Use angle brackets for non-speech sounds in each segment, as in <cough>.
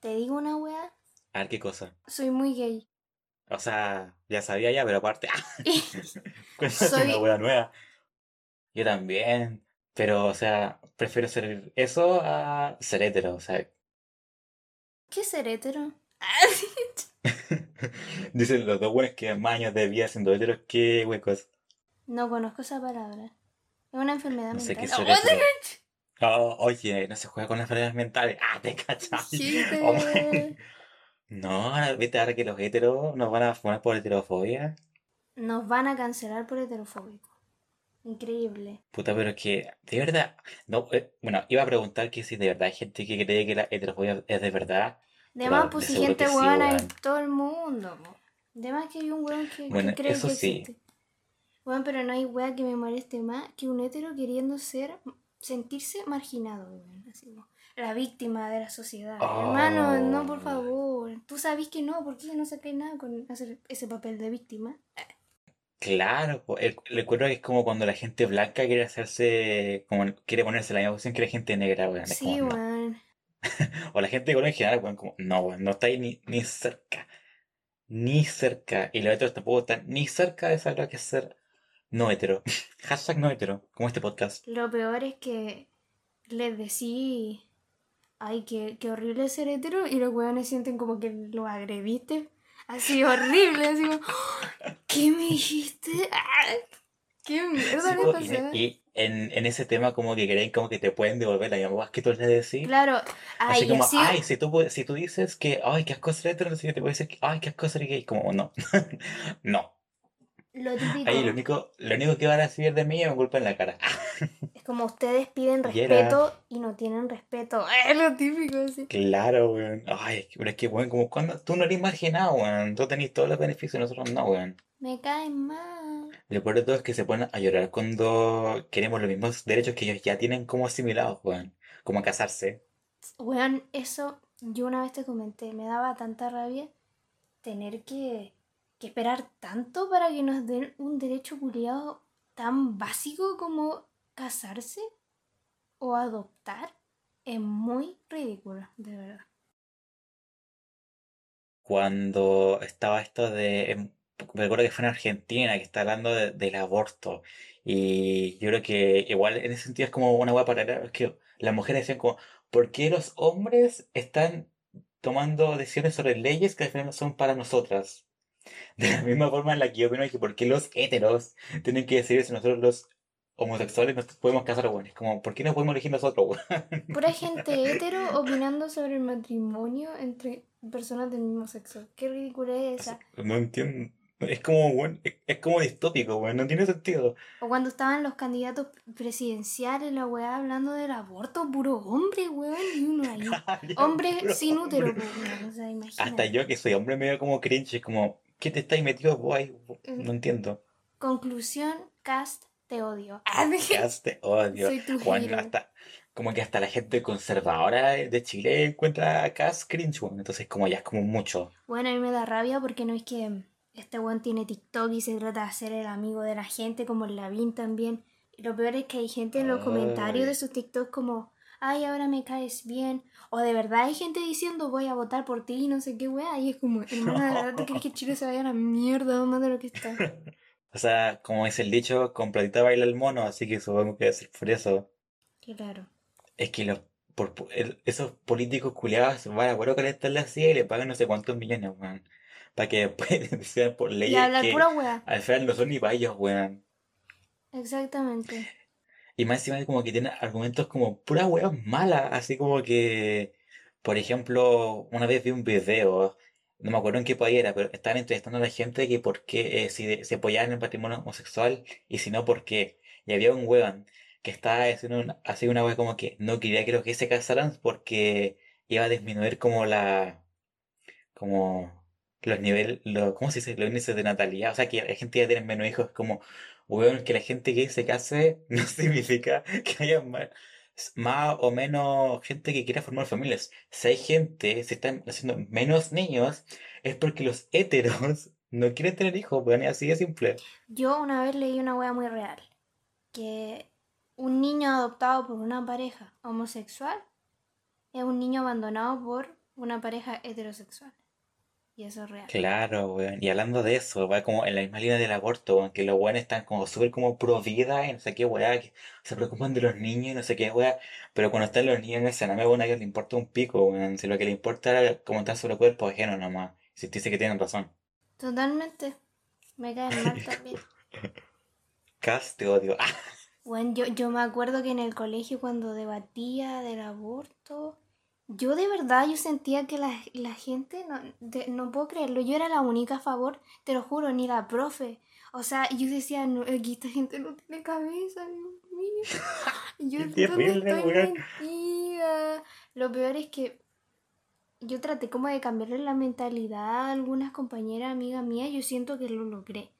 Te digo una wea, A ver qué cosa. soy muy gay. O sea, ya sabía ya, pero aparte. <laughs> <laughs> Cuéntate Soy- una wea nueva. Yo también. Pero, o sea, prefiero ser eso a ser hetero. O sea, ¿Qué ser hetero? <laughs> dicen los dos buenos que más años de vida siendo heteros que huecos. No conozco esa palabra. Es una enfermedad No sé mental. hetero. Oh, oye, no se juega con las enfermedades mentales. Ah, te. <laughs> Oh, my. No, ahora viste ahora que los heteros nos van a fumar por heterofobia. Nos van a cancelar por heterofóbico. Increíble. Puta, pero es que, de verdad, no, eh, bueno, iba a preguntar que si de verdad hay gente que cree que la heterofobia es de verdad. Además, pues si gente huevona en todo el mundo. Además que hay un weón que, que Bueno, cree eso que sí. existe. Weón, pero no hay weón que me moleste más que un hetero queriendo ser, sentirse marginado, weón. Así como la víctima de la sociedad. Oh. Hermano, no, por favor. Tú sabes que no, ¿por qué no sacáis nada con hacer ese papel de víctima? Claro, recuerdo que es como cuando la gente blanca quiere hacerse, como quiere ponerse la misma posición que la gente negra, weón. Sí, no. weón. <laughs> O la gente de color en general, weón, como, no, weón, no estáis ni, ni cerca. Ni cerca. Y los heteros tampoco están ni cerca de saber lo que es ser no hetero. <laughs> Hashtag no hetero, como este podcast. Lo peor es que les decí, ay, qué, qué horrible ser hetero, y los weones sienten como que lo agrediste. Así horrible, así como, "Oh, ¿qué me dijiste? Ah, ¿Qué mierda Sí, le pasa? y, y en, en ese tema como que creen como que te pueden devolver la voz que tú les decís. Claro, Así ay, como, así, ay, si tú, si tú dices que, ay, qué asco ser hetero, entonces yo te puedo decir que, ay, qué asco ser gay. Como, no. <laughs> no. Lo típico, Ahí lo único, lo único que van a recibir de mí es un golpe en la cara. <laughs> es como ustedes piden Y respeto y no tienen respeto. <laughs> Es lo típico, así. Claro, weón. Ay, pero es que, weón, como cuando tú no eres marginado, weón. Tú tenés todos los beneficios, nosotros no, weón. Me caen mal. Lo peor de todo es que se ponen a llorar cuando queremos los mismos derechos que ellos ya tienen como asimilados, weón. Como casarse. Weón, eso yo una vez te comenté, me daba tanta rabia tener que, que esperar tanto para que nos den un derecho culiado tan básico como casarse o adoptar. Es muy ridículo, de verdad. Cuando estaba esto de... em, Me recuerdo que fue en Argentina que está hablando de- del aborto. Y yo creo que igual en ese sentido es como una hueá paralela. Es que las mujeres decían como, ¿por qué los hombres están tomando decisiones sobre leyes que al final son para nosotras? De la misma forma en la que yo opino que por qué los heteros tienen que decidir si nosotros los homosexuales nos podemos casar, weón. Es como, ¿por qué no podemos elegir nosotros, weón? <laughs> Pura gente hetero opinando sobre el matrimonio entre personas del mismo sexo. Qué ridícula es esa. No entiendo. Es como, weón, es, como distópico, weón. No tiene sentido. O cuando estaban los candidatos presidenciales, la weá hablando del aborto, puro hombre, weón, y uno ahí. <laughs> Hombre sin útero, pues, weón, o sea, Hasta yo que soy hombre me veo como cringe, es como, ¿qué te estáis metido vos ahí? No entiendo. Conclusión, cast, te odio. ¿Qué haces? Odio. Soy tu hero. hasta, como que hasta la gente conservadora de Chile encuentra a Cass cringe, weón. Entonces como ya es como mucho. Bueno, a mí me da rabia porque no es que este weón tiene TikTok y se trata de ser el amigo de la gente, como el Lavín también. Y lo peor es que hay gente en los Ay. comentarios de sus TikTok como, ay, ahora me caes bien. O de verdad hay gente diciendo, voy a votar por ti y no sé qué weá. Y es como, hermano, ¿de verdad tú crees que Chile se vaya a la mierda más de lo que está? <laughs> O sea, como dice el dicho, con platita baila el mono, así que supongo que debe ser por eso. Claro. Es que los, por, el- esos políticos culiados van a poder calentar la silla y le pagan no sé cuántos millones, weón. Para que después <laughs> decidan por Y leyes hablar que pura weá. al final no son ni para ellos, weón. Exactamente. Y más encima como que tienen argumentos como puras weas malas, así como que, por ejemplo, una vez vi un video, no me acuerdo en qué país era, pero estaban entrevistando a la gente que por qué, eh, si se apoyaban en el matrimonio homosexual y si no, por qué. Y había un weón que estaba haciendo una, haciendo una wea como que no quería que los gays se casaran porque iba a disminuir como la, como los niveles, lo, ¿cómo se dice? Los índices de natalidad, o sea que la gente ya tiene menos hijos, como, weón, que la gente gay se case <laughs> no significa que haya más, más o menos gente que quiera formar familias. Si hay gente, se están haciendo menos niños, es porque los heteros <laughs> no quieren tener hijos, weón, así de simple. Yo una vez leí una wea muy real. Que un niño adoptado por una pareja homosexual es un niño abandonado por una pareja heterosexual. Y eso es real. Claro, weón. Y hablando de eso, va como en la misma línea del aborto, weón, que los weones están como súper como pro vida y no sé qué, weá, que se preocupan de los niños y no sé qué, weá. Pero cuando están los niños en el escenario, weón, a ellos les importa un pico, weón. Si lo que les importa es comentar sobre el cuerpo ajeno nomás. Si te dice que tienen razón. Totalmente. Me caen mal <laughs> también. Cas, te odio. <laughs> Bueno, yo, yo me acuerdo que en el colegio cuando debatía del aborto, yo de verdad yo sentía que la, la gente, no, de- no puedo creerlo, yo era la única a favor, te lo juro, ni la profe. O sea, yo decía, no, aquí esta gente no tiene cabeza, Dios mío. <laughs> Yo, Qué ¿dónde terrible, estoy weón. metida? Lo peor es que yo traté como de cambiarle la mentalidad a algunas compañeras, amigas mías, yo siento que lo logré.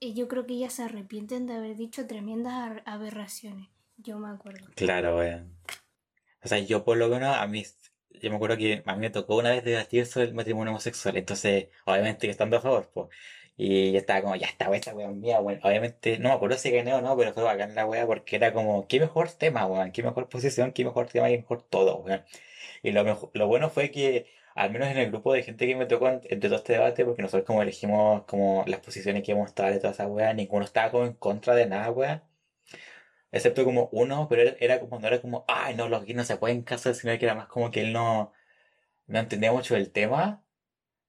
Y yo creo que ellas se arrepienten de haber dicho tremendas aberraciones. Yo me acuerdo. Claro, weón. O sea, yo por lo menos, a mí, yo me acuerdo que a mí me tocó una vez debatir sobre el matrimonio homosexual, entonces, obviamente que estando a favor, pues. Y yo estaba como, ya está, esta weón mía, weón. Obviamente, no me acuerdo si gané o no, pero fue bacán la weá porque era como, qué mejor tema, weón, qué mejor posición, qué mejor tema, qué mejor todo, weón. Y lo mejor, lo bueno fue que, al menos en el grupo de gente que me tocó en- entre todo este debate, porque nosotros como elegimos como las posiciones que íbamos a estar y toda esa weá, ninguno estaba como en contra de nada, weón. Excepto como uno, pero era, era como, no era como, ay, no, los gays no se pueden casar, sino que era más como que él no, no entendía mucho del tema.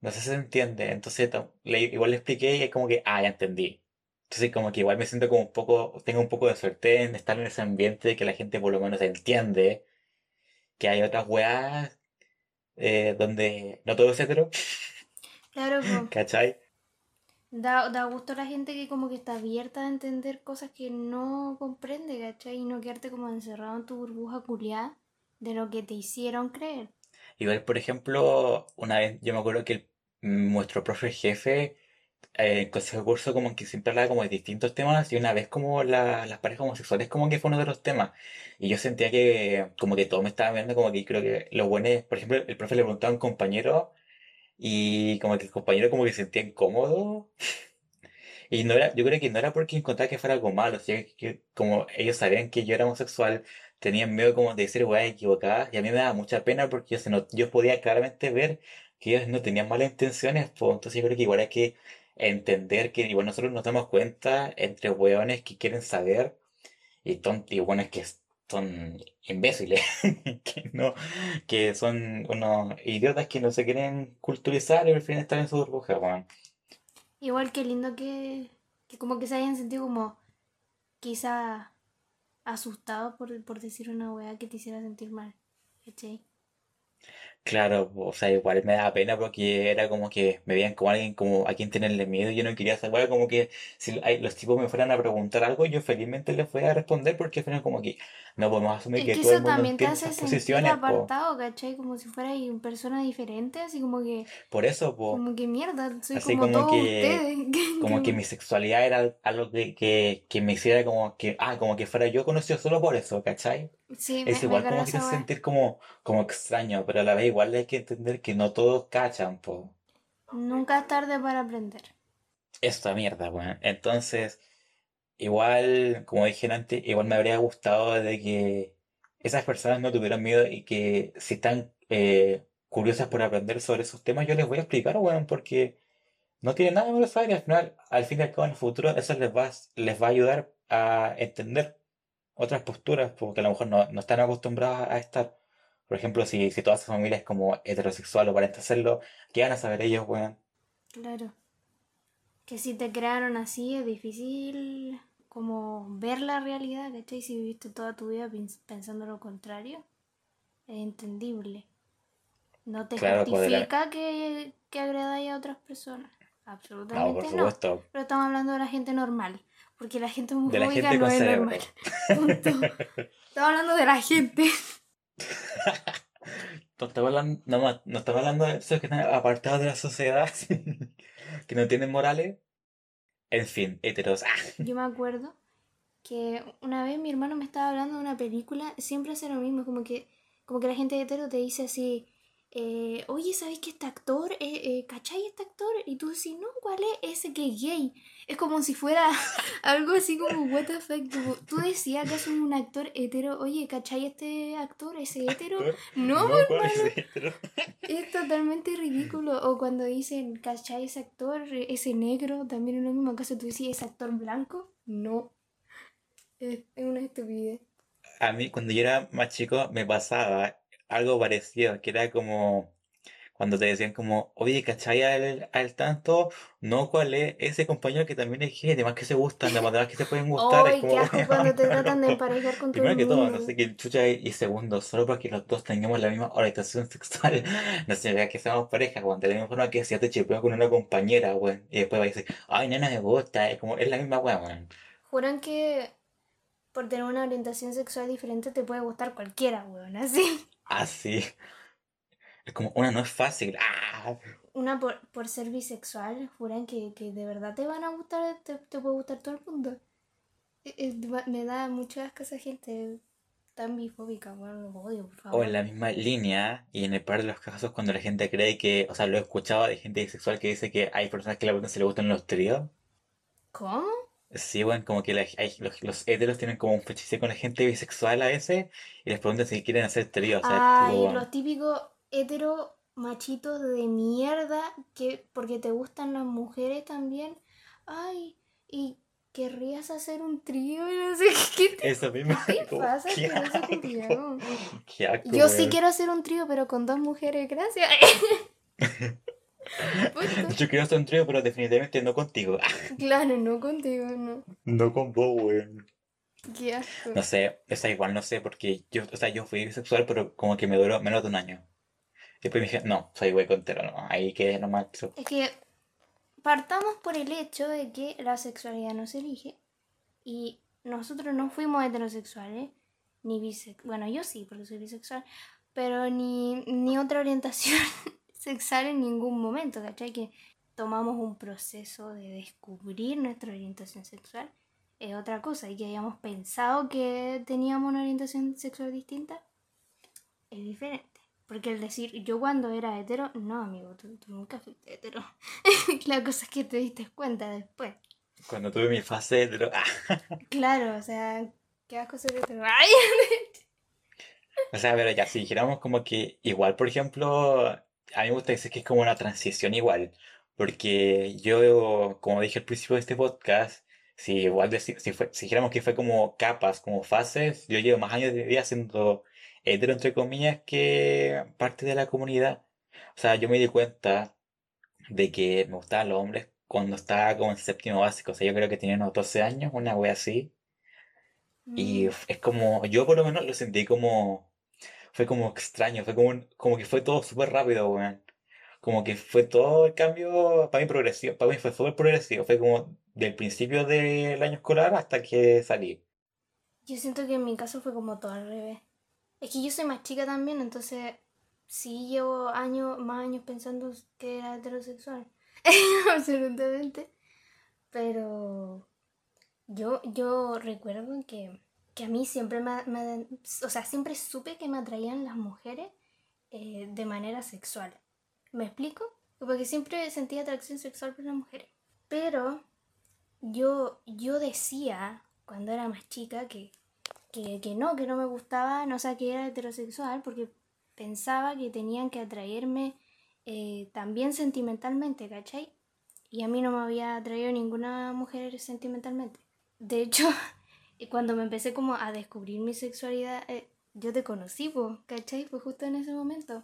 No sé si se entiende. Entonces, le- igual le expliqué y es como que, ah, ya entendí. Entonces, como que igual me siento como un poco, tengo un poco de suerte en estar en ese ambiente que la gente por lo menos entiende que hay otras weas eh, donde no todo es hetero, Claro. <laughs> ¿cachai? Da, da gusto a la gente que como que está abierta a entender cosas que no comprende, ¿cachai? Y no quedarte como encerrado en tu burbuja culiada de lo que te hicieron creer. Igual, por ejemplo, una vez yo me acuerdo que el- nuestro profe jefe eh, en consejo curso como que siempre hablaba como de distintos temas y una vez como la- las parejas homosexuales como que fue uno de los temas y yo sentía que como que todo me estaba viendo como que creo que lo bueno es, por ejemplo, el profe le preguntaba a un compañero y como que el compañero como que se sentía incómodo. <laughs> Y no era, yo creo que no era porque encontraba que fuera algo malo, sino que, que como ellos sabían que yo era homosexual, tenían miedo como de decir weas equivocadas, y a mí me daba mucha pena porque yo, se no- yo podía claramente ver que ellos no tenían malas intenciones, pues entonces yo creo que igual hay que entender que igual nosotros nos damos cuenta entre weones que quieren saber y, y weones que son imbéciles, <laughs> que no, que son unos idiotas que no se quieren culturizar y al fin están en su burbuja, weón. Igual que lindo que, que como que se hayan sentido como quizá asustados por, por decir una weá que te hiciera sentir mal. ¿Cachai? Claro, o sea, igual me da pena porque era como que me veían como alguien como a quien tenerle miedo yo no quería saber, como que si los tipos me fueran a preguntar algo, yo felizmente les voy a responder porque fueron como que no podemos asumir Es que que todo el mundo también te hace esas po. apartado, ¿cachai? Como si fueras una persona diferente, así como que, Por eso, po, como que mierda, soy así como como todos que, ustedes. <laughs> como que mi sexualidad era algo que, que, que me hiciera como que, ah, como que fuera yo conocido solo por eso, ¿cachai? Sí, me, Es me igual carga como que te hace sentir como, como extraño, pero a la vez igual hay que entender que no todos cachan, po. Nunca es tarde para aprender. Esta mierda, weón. Entonces, igual, como dije antes, igual me habría gustado de que esas personas no tuvieran miedo y que si están eh, curiosas por aprender sobre esos temas, yo les voy a explicar, weón, porque no tiene nada de malo saber y al final, al fin y al cabo, en el futuro, eso les va, les va a ayudar a entender otras posturas, porque a lo mejor no, no están acostumbrados a estar. Por ejemplo, si, si toda su familia es como heterosexual o aparenta hacerlo, ¿qué van a saber ellos, weón? Claro. Que si te crearon así es difícil como ver la realidad, ¿cachai? Si viviste toda tu vida pens- pensando lo contrario, es entendible. No te Claro, pues, la- justifica que, que agredáis a otras personas. No, por Absolutamente no. supuesto. Pero estamos hablando de la gente normal. Porque la gente De la gente no es normal. <laughs> Punto. Estamos hablando de la gente. <laughs> No estaba hablando, no, no estaba hablando de esos que están apartados de la sociedad, <laughs> que no tienen morales. En fin, heteros. ¡Ah! Yo me acuerdo que una vez mi hermano me estaba hablando de una película, siempre hace lo mismo, como que, como que la gente hetero te dice así, eh, oye, ¿sabes que este actor, eh, eh, ¿cachai este actor? Y tú decís, no, ¿cuál es? Ese que es gay. Es como si fuera <laughs> algo así como, what the fuck. Tú, tú decías que es un actor hetero, oye, ¿cachai este actor, ese hetero? No, ¿cuál hermano. es hetero? <laughs> Es totalmente ridículo. O cuando dicen, ¿cachai ese actor, ese negro? También en lo mismo caso tú decís, ¿ese actor blanco? No. Es, es una estupidez. A mí, cuando yo era más chico, me pasaba algo parecido, que era como cuando te decían como, oye, ¿cachai al, al tanto? No, ¿cuál es? Ese compañero que también es gay, además que se gustan, además que se pueden gustar, es ¡Ay, como, qué asco <laughs> cuando te tratan de emparejar con Primero que todo, no sé qué chucha y segundo, solo porque los dos tengamos la misma orientación sexual, <laughs> no significa que seamos pareja, weón. De la misma forma que si te chipeo con una compañera, weón, y después va a decir, ay, nena, me gusta, es como, es la misma weón, weón. Juran que por tener una orientación sexual diferente te puede gustar cualquiera, weón, así. Así. Es como, una no es fácil. ¡Ah! Una por, por ser bisexual, juran que, que de verdad te van a gustar, te, te puede gustar todo el mundo. Eh, eh, me da mucho asco esa gente tan bifóbica, weón, los odio, por O favor. en la misma línea, y en el par de los casos cuando la gente cree que, o sea, lo he escuchado de gente bisexual que dice que hay personas que la se le gustan los tríos. ¿Cómo? Sí, bueno, como que la- hay- los, los heteros tienen como un fetiche con la gente bisexual a veces y les preguntan si quieren hacer tríos, o sea, Ay, tipo, los típicos hetero machitos de mierda que porque te gustan las mujeres también. Ay, y querrías hacer un trío y no sé qué te eso mismo, ¿Qué pasa? qué <laughs> qué asco, Yo sí quiero hacer un trío, pero con dos mujeres, gracias. <laughs> Yo quiero hacer un trío, pero definitivamente no contigo. <laughs> Claro, no contigo, no. No con vos, weón. Qué asco. No sé, esa igual no sé, porque yo, o sea, yo fui bisexual, pero como que me duró menos de un año. Después me dije, no, soy hueco entero, no, ahí que nomás. Es que partamos por el hecho de que la sexualidad no se elige y nosotros no fuimos heterosexuales, ni bisexuales. Bueno, yo sí, porque soy bisexual, pero ni, ni otra orientación <laughs> sexual en ningún momento, ¿cachai? Que tomamos un proceso de descubrir nuestra orientación sexual es otra cosa y que hayamos pensado que teníamos una orientación sexual distinta es diferente. Porque el decir yo cuando era hetero, no amigo, tú, tú nunca fuiste hetero. <laughs> La cosa es que te diste cuenta después. Cuando tuve mi fase hetero, <laughs> Claro, o sea, qué asco ser hetero. <laughs> ¡Ay! O sea, pero ya, si dijéramos como que igual, por ejemplo, a mí me gusta decir que es como una transición igual, porque yo, como dije al principio de este podcast, si igual deci- si, fue, si dijéramos que fue como capas, como fases, yo llevo más años de vida siendo hetero, entre comillas, que parte de la comunidad. O sea, yo me di cuenta de que me gustaban los hombres cuando estaba como en séptimo básico, o sea, yo creo que tenía unos 12 años, una wea así. Y Mm, es como, yo por lo menos lo sentí como, fue como extraño, fue como, un- como que fue todo súper rápido, weón. Como que fue todo el cambio, para mí progresivo, para mí fue súper progresivo, fue como del principio del año escolar hasta que salí. Yo siento que en mi caso fue como todo al revés. Es que yo soy más chica también, entonces sí llevo años, más años pensando que era heterosexual. <laughs> Absolutamente. Pero yo, yo recuerdo que, que a mí siempre me, o sea, siempre supe que me atraían las mujeres eh, de manera sexual. ¿Me explico? Porque siempre sentía atracción sexual por las mujeres. Pero yo, yo decía cuando era más chica que, que, que no, que no me gustaban, o sea, que era heterosexual, porque pensaba que tenían que atraerme eh, también sentimentalmente, ¿cachai? Y a mí no me había atraído ninguna mujer sentimentalmente. De hecho, y <laughs> cuando me empecé como a descubrir mi sexualidad, eh, yo te conocí, ¿cachai? Fue justo en ese momento.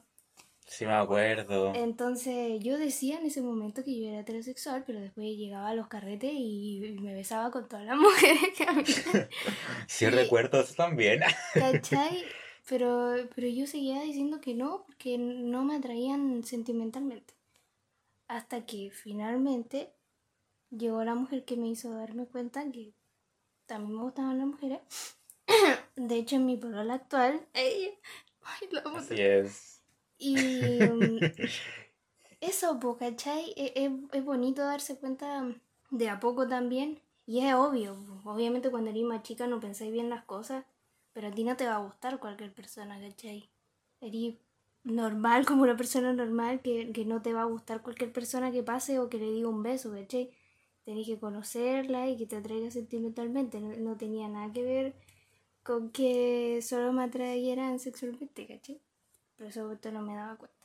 Sí me acuerdo. Entonces yo decía en ese momento que yo era heterosexual, pero después llegaba a los carretes y, me besaba con todas las <laughs> mujeres que había. <laughs> Sí Y- recuerdo eso también. <laughs> ¿Cachai? Pero, pero yo seguía diciendo que no, porque no me atraían sentimentalmente. Hasta que finalmente llegó la mujer que me hizo darme cuenta que también me gustaban las mujeres. <coughs> De hecho, en mi polola actual, ella, ay, la Así es. Y mm, <laughs> eso, po, ¿cachai? E- Es, es bonito darse cuenta de a poco también. Y es obvio, po. obviamente cuando eres más chica no pensáis bien las cosas, pero a ti no te va a gustar cualquier persona, ¿cachai? Eres normal, como una persona normal, que, que no te va a gustar cualquier persona que pase o que le diga un beso, ¿cachai? Tenés que conocerla y que te atraiga sentimentalmente. No, no tenía nada que ver con que solo me atrayeran sexualmente, ¿cachai? Pero eso no me daba cuenta.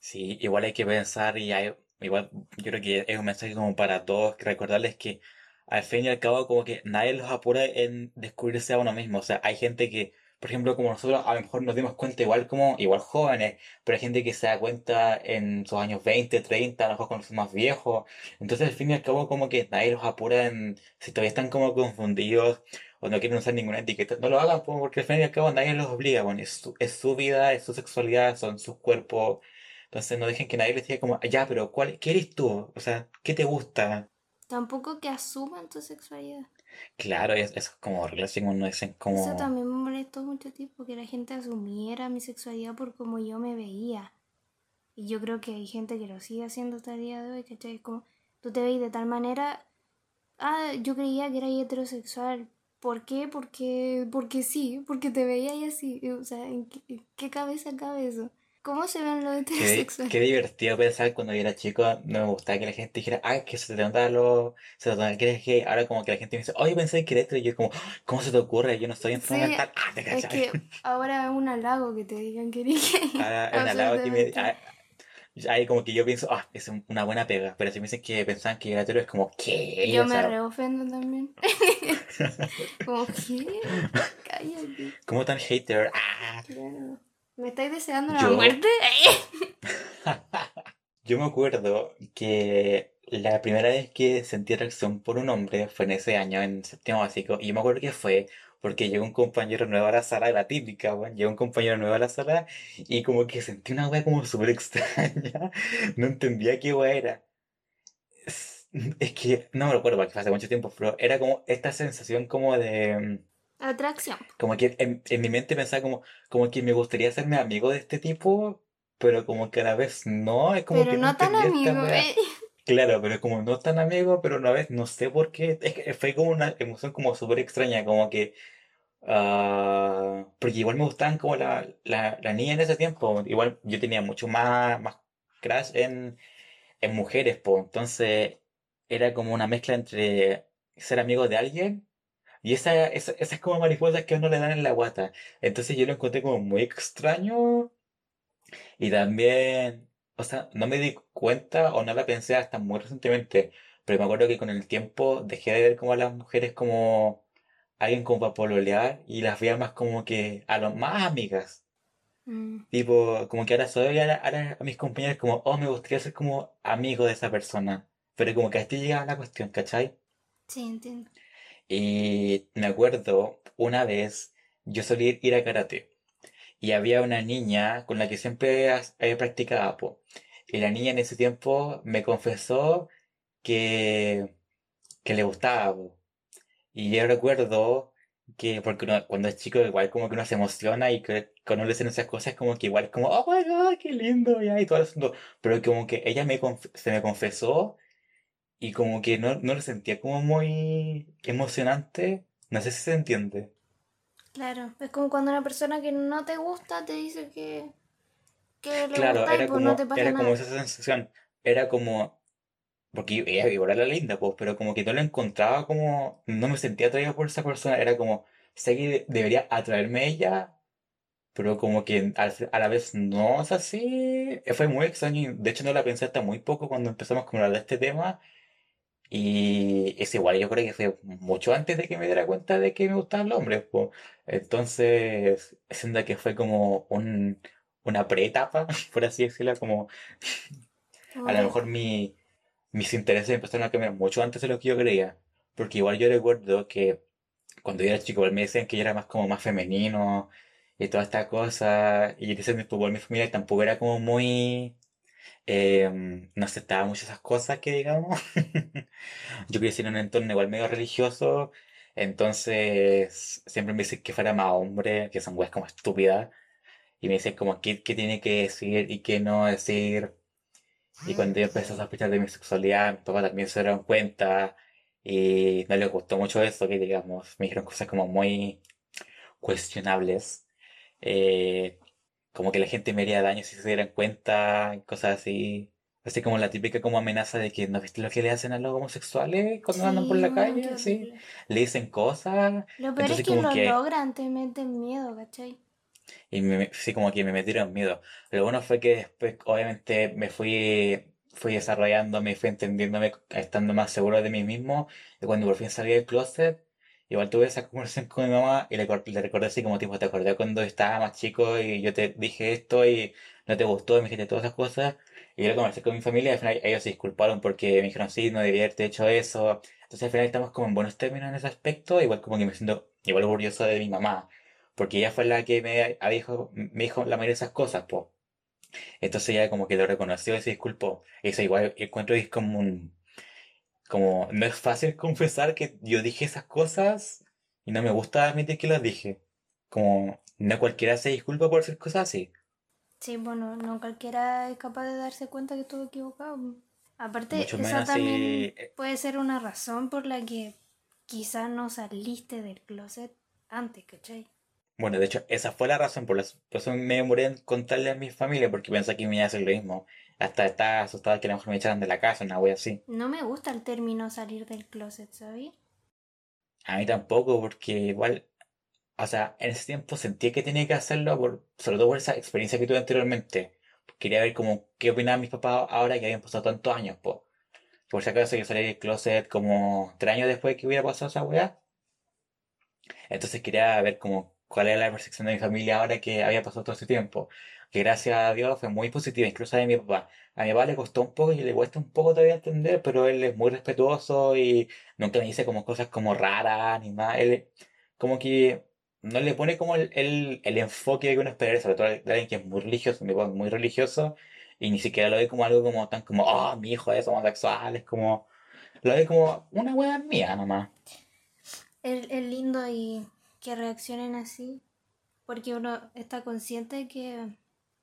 Sí, igual hay que pensar y hay, igual yo creo que es un mensaje como para todos, recordarles que al fin y al cabo como que nadie los apura en descubrirse a uno mismo. O sea, hay gente que, por ejemplo, como nosotros a lo mejor nos dimos cuenta igual como, igual jóvenes, pero hay gente que se da cuenta en sus años 20 30 a lo mejor cuando son más viejos. Entonces al fin y al cabo como que nadie los apura en, si todavía están como confundidos o no quieren usar ninguna etiqueta, no lo hagan po, porque al fin y al cabo nadie los obliga, bueno, es su, es su vida, es su sexualidad, son sus cuerpos. Entonces no dejen que nadie les diga como, ya, pero ¿cuál, qué eres tú? O sea, ¿qué te gusta? Tampoco que asuman tu sexualidad. Claro, es, es como relación uno dicen Eso como, también me molestó mucho tiempo, que la gente asumiera mi sexualidad por cómo yo me veía. Y yo creo que hay gente que lo sigue haciendo hasta el día de hoy, ¿cachai? Es como, tú te veis de tal manera, ah, yo creía que era heterosexual. ¿Por qué? Porque, porque sí, porque te veía y así. O sea, ¿en qué, en qué cabeza cabe eso? ¿Cómo se ven los qué, heterosexuales? qué divertido pensar cuando yo era chico, no me gustaba que la gente dijera, ay, que se te nota lo, se te nota que eres gay. Ahora como que la gente me dice, oye, pensé que eres hetero", y yo como, ¿cómo se te ocurre? Yo no estoy enfermo Sí, mental. Ah, te es cachai. que ahora es un halago que te digan que eres <laughs> gay. Ahora es <laughs> un halago que me, Absolutamente. Ah, ahí como que yo pienso, ah, es un- una buena pega, pero si me dicen que pensaban que era hetero, es como, ¿qué? Yo O me reofendo también. <laughs> Como, ¿qué? Cállate. ¿cómo tan hater? Ah. Claro. ¿Me estáis deseando la Yo, muerte? <laughs> yo me acuerdo que la primera vez que sentí atracción por un hombre fue en ese año, en séptimo básico, y yo me acuerdo que fue porque llegó un compañero nuevo a la sala, la típica, weón, llegó un compañero nuevo a la sala y como que sentí una wea como súper <laughs> extraña, no entendía qué wea era. Es, que no me recuerdo porque fue hace mucho tiempo, pero era como esta sensación como de... Atracción. Como que en, en mi mente pensaba como, como que me gustaría hacerme amigo de este tipo, pero como que a la vez no, es como Pero que no tan amigo. ¿eh? Claro, pero como no tan amigo, pero a la vez no sé por qué, es que fue como una emoción como súper extraña, como que, ah, porque igual me gustaban como la, la, niña en ese tiempo, igual yo tenía mucho más, más crush en, en mujeres, pues, entonces era como una mezcla entre ser amigo de alguien y esa, esa, esas como mariposas que a uno le dan en la guata. Entonces yo lo encontré como muy extraño y también, o sea, no me di cuenta o no la pensé hasta muy recientemente, pero me acuerdo que con el tiempo dejé de ver como a las mujeres como alguien como para pololear y las veía más como que a lo más amigas. Mm, Tipo, como que ahora soy ahora, ahora a mis compañeros como, oh, me gustaría ser como amigo de esa persona. Pero como que a ti llegaba la cuestión, ¿cachai? sí, entiendo. Y me acuerdo una vez yo solía ir a karate y había una niña con la que siempre eh, practicaba, po. Y la niña en ese tiempo me confesó que, que le gustaba, po. Y yo recuerdo que, porque uno- cuando es chico, igual como que uno se emociona y que cuando le dicen esas cosas, como que igual como, oh my god, qué lindo, ya, y todo el asunto. Pero como que ella me se me confesó y como que no, no lo sentía como muy emocionante. No sé si se entiende. Claro, es como cuando una persona que no te gusta te dice que, que le Claro, gusta y era pues no te como, pasa era como nada. esa sensación. Era como, porque ella igual era linda, pues, pero como que no la encontraba como, no me sentía atraído por esa persona. Era como, sé que de- debería atraerme ella, pero como que a la vez no es así. Fue muy extraño. De hecho, no la pensé hasta muy poco cuando empezamos a hablar de este tema. Y es igual, yo creo que fue mucho antes de que me diera cuenta de que me gustaban los hombres, po. Entonces, siento que fue como un, una pre-etapa, <laughs> por así decirlo, como a lo mejor mi, mis intereses empezaron a cambiar mucho antes de lo que yo creía. Porque igual yo recuerdo que cuando yo era chico, igual me decían que yo era más como más femenino y toda esta cosa. Y ese tiempo igual mi familia tampoco era como muy... eh, no aceptaba mucho esas cosas que digamos. <laughs> Yo crecí en un entorno igual medio religioso, entonces siempre me dicen que fuera más hombre, que son weas como estúpidas, y me dicen como qué, qué tiene que decir y qué no decir. Y cuando yo empecé a sospechar de mi sexualidad, mi papá también se dieron cuenta y no les gustó mucho eso, que digamos, me dijeron cosas como muy cuestionables. Eh, como que la gente me haría daño si se dieran cuenta, cosas así. Así como la típica como amenaza de que no viste lo que le hacen a los homosexuales cuando andan por Sí, la calle, horrible. Le dicen cosas. Lo peor es Entonces que como lo que, logran, te meten miedo, ¿cachai? Y me, sí, como que me metieron miedo. Lo bueno fue que después, obviamente, me fui, fui desarrollando, me fui entendiéndome, estando más seguro de mí mismo. Y cuando por fin salí del closet, igual tuve esa <laughs> conversación con mi mamá y le, le recordé así como tipo, ¿te acordás cuando estaba más chico y yo te dije esto y no te gustó y me dijiste todas esas cosas? Y yo lo conversé con mi familia y al final ellos se disculparon porque me dijeron, sí, no debía haberte hecho eso. Entonces al final estamos como en buenos términos en ese aspecto, igual como que me siento igual orgulloso de mi mamá. Porque ella fue la que me dijo, me dijo la mayoría de esas cosas, pues. Entonces ella como que lo reconoció y se disculpó. Eso igual encuentro es como un... Como no es fácil confesar que yo dije esas cosas y no me gusta admitir que las dije. Como no cualquiera se disculpa por hacer cosas así. Sí, bueno, no cualquiera es capaz de darse cuenta que estuvo equivocado. Aparte, Mucho esa también si... puede ser una razón por la que quizás no saliste del closet antes, ¿cachai? Bueno, de hecho, esa fue la razón por, por eso me demoré en contarle a mi familia, porque pensé que me iba a hacer lo mismo. Hasta estaba asustado que a lo mejor me echaran de la casa, una wea así. No me gusta el término salir del closet, ¿sabes? A mí tampoco, porque igual, o sea, en ese tiempo sentí que tenía que hacerlo, por, sobre todo por esa experiencia que tuve anteriormente. Quería ver como qué opinaban mis papás ahora que habían pasado tantos años, po. Por si acaso yo salí del closet como tres años después que hubiera pasado esa weá. Entonces quería ver como cuál era la percepción de mi familia ahora que había pasado todo ese tiempo. Que gracias a Dios fue muy positiva, incluso a mi papá. A mi papá le costó un poco y le cuesta un poco todavía entender, pero él es muy respetuoso y nunca me dice como cosas como raras ni más. Él como que no le pone como el, el, el enfoque que uno esperaría, sobre todo de alguien que es muy religioso, mi papá es muy religioso, y ni siquiera lo ve como algo como tan como, oh, mi hijo es homosexual, es como, lo ve como una wea mía nomás. Es lindo y que reaccionen así, porque uno está consciente de que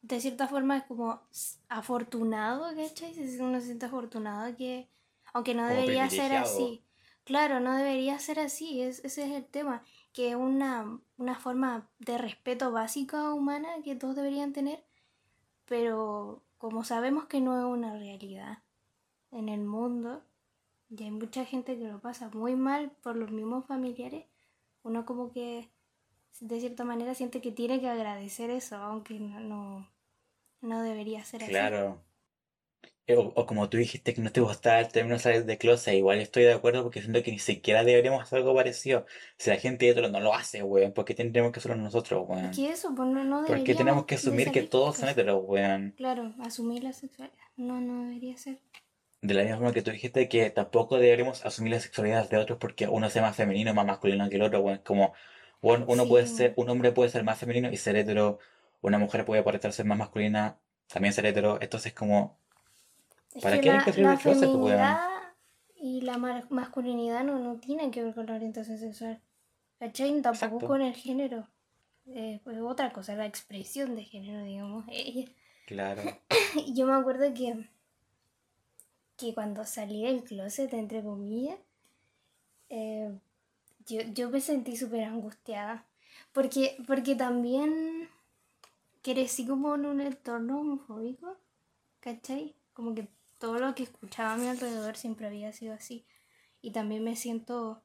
de cierta forma es como afortunado, ¿cachai? Uno se siente afortunado que, aunque no Como debería ser así, claro, no debería ser así, es, ese es el tema, que es una, una forma de respeto básica humana que todos deberían tener, pero como sabemos que no es una realidad en el mundo, y hay mucha gente que lo pasa muy mal por los mismos familiares, uno como que de cierta manera siente que tiene que agradecer eso, aunque no, no, no debería ser así. Claro. Eh, O, como tú dijiste que no te gustaba el término salir de closet, igual estoy de acuerdo porque siento que ni siquiera deberíamos hacer algo parecido. Si la gente de otro no lo hace, weón, ¿por qué tendríamos que hacerlo nosotros, weón? que eso, pues no, no ¿Por qué tenemos que asumir que todos son heteros, weón? claro, asumir la sexualidad, no, no debería ser. De la misma forma que tú dijiste que tampoco deberíamos asumir la sexualidad de otros porque uno sea más femenino, más masculino que el otro, weón. Como, weón, uno puede Sí, ser, un hombre puede ser más femenino y ser hetero, una mujer puede parecer ser más masculina, también ser hetero. Entonces, como, es ¿para que qué hay la, que salir la weón? feminidad y la ma- masculinidad no, no tienen que ver con la orientación sexual, ¿cachai? Tampoco Exacto, con el género, eh, pues otra cosa, la expresión de género, digamos. <laughs> Claro. Yo me acuerdo que, que cuando salí del closet, entre comillas, eh, yo, yo me sentí súper angustiada. Porque, porque también crecí como en un entorno homofóbico, ¿cachai? Como que todo lo que escuchaba a mi alrededor siempre había sido así. Y también me siento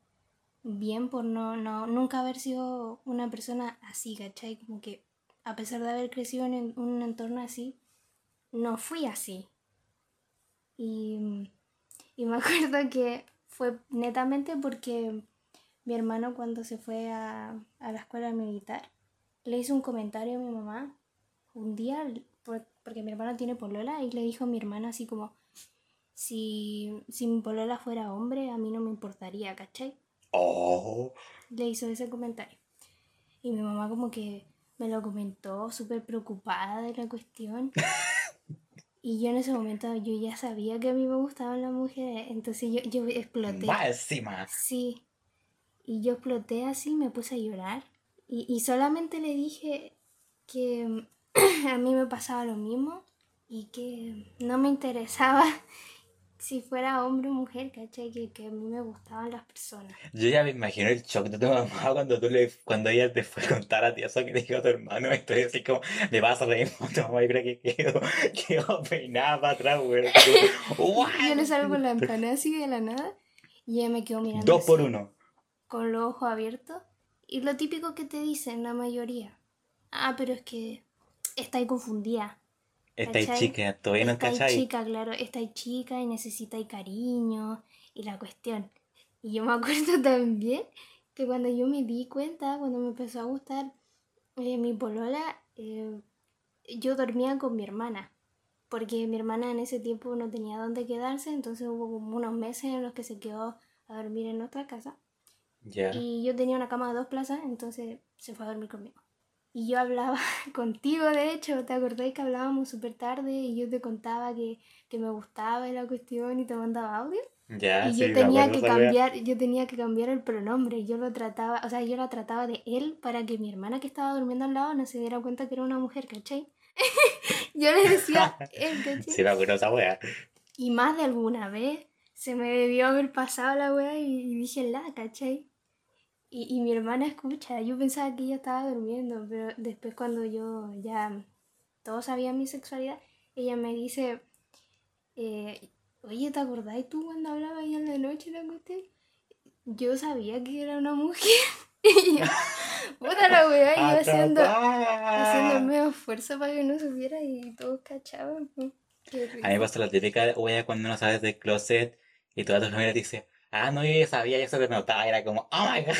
bien por no, no, nunca haber sido una persona así, ¿cachai? Como que a pesar de haber crecido en un entorno así, no fui así. Y, y me <laughs> acuerdo que fue netamente porque mi hermano cuando se fue a, a la escuela militar le hizo un comentario a mi mamá un día, por- porque mi hermano tiene polola, y le dijo a mi hermana así como, si, si mi polola fuera hombre, a mí no me importaría, ¿cachai? Oh, Le hizo ese comentario. Y mi mamá como que me lo comentó súper preocupada de la cuestión. <laughs> Y yo en ese momento yo ya sabía que a mí me gustaban las mujeres, entonces yo, yo exploté. más encima. Sí. Y yo exploté así, me puse a llorar. Y, y solamente le dije que <clears throat> a mí me pasaba lo mismo y que no me interesaba si fuera hombre o mujer, ¿cachai? Que, que a mí me gustaban las personas. Yo ya me imagino el shock de tu mamá cuando tú le, cuando ella te fue a contar a ti eso que le dijo a tu hermano, estoy así como, le vas a reír tu mamá, yo creo que quedó, <laughs> quedó peinada para atrás, güey. <laughs> Yo le salgo con la empanada así de la nada y ella me quedó mirando. Dos por uno. Con los ojos abiertos. Y lo típico que te dicen la mayoría. Ah, pero es que está ahí confundida. Esta chica, todavía no Esta chica, claro, esta chica y necesita cariño y la cuestión. Y yo me <laughs> acuerdo también que cuando yo me di cuenta, cuando me empezó a gustar eh, mi polola, eh, yo dormía con mi hermana. Porque mi hermana en ese tiempo no tenía dónde quedarse, entonces hubo como unos meses en los que se quedó a dormir en nuestra casa. Y yo tenía una cama de dos plazas, entonces se fue a dormir conmigo. Y yo hablaba <laughs> contigo, de hecho, ¿te acordás que hablábamos súper tarde y yo te contaba que, que me gustaba la cuestión y te mandaba audio? Ya, y yo tenía que cambiar, yo tenía que cambiar el pronombre, yo lo trataba, o sea, yo la trataba de él para que mi hermana que estaba durmiendo al lado no se diera cuenta que era una mujer, ¿cachai? <laughs> yo le decía <laughs> él, ¿cachai? Sí, me acuerdo esa wea. Y más de alguna vez se me debió haber pasado la wea y, dije la, ¿cachai? Y, y, mi hermana escucha, yo pensaba que ella estaba durmiendo, pero después cuando yo ya todos sabían mi sexualidad, ella me dice, eh, oye, ¿te acordás tú cuando hablabas ahí en la noche la cuestión? Yo sabía que era una mujer. <laughs> y yo, puta la weá, yo haciendo, haciendo medio esfuerzo para que no supiera y todos cachaban. A mí me pasa la típica weá cuando no sabes del closet y toda tu familia dice, Ah, no, yo ya sabía, eso que notaba, era como, oh my god.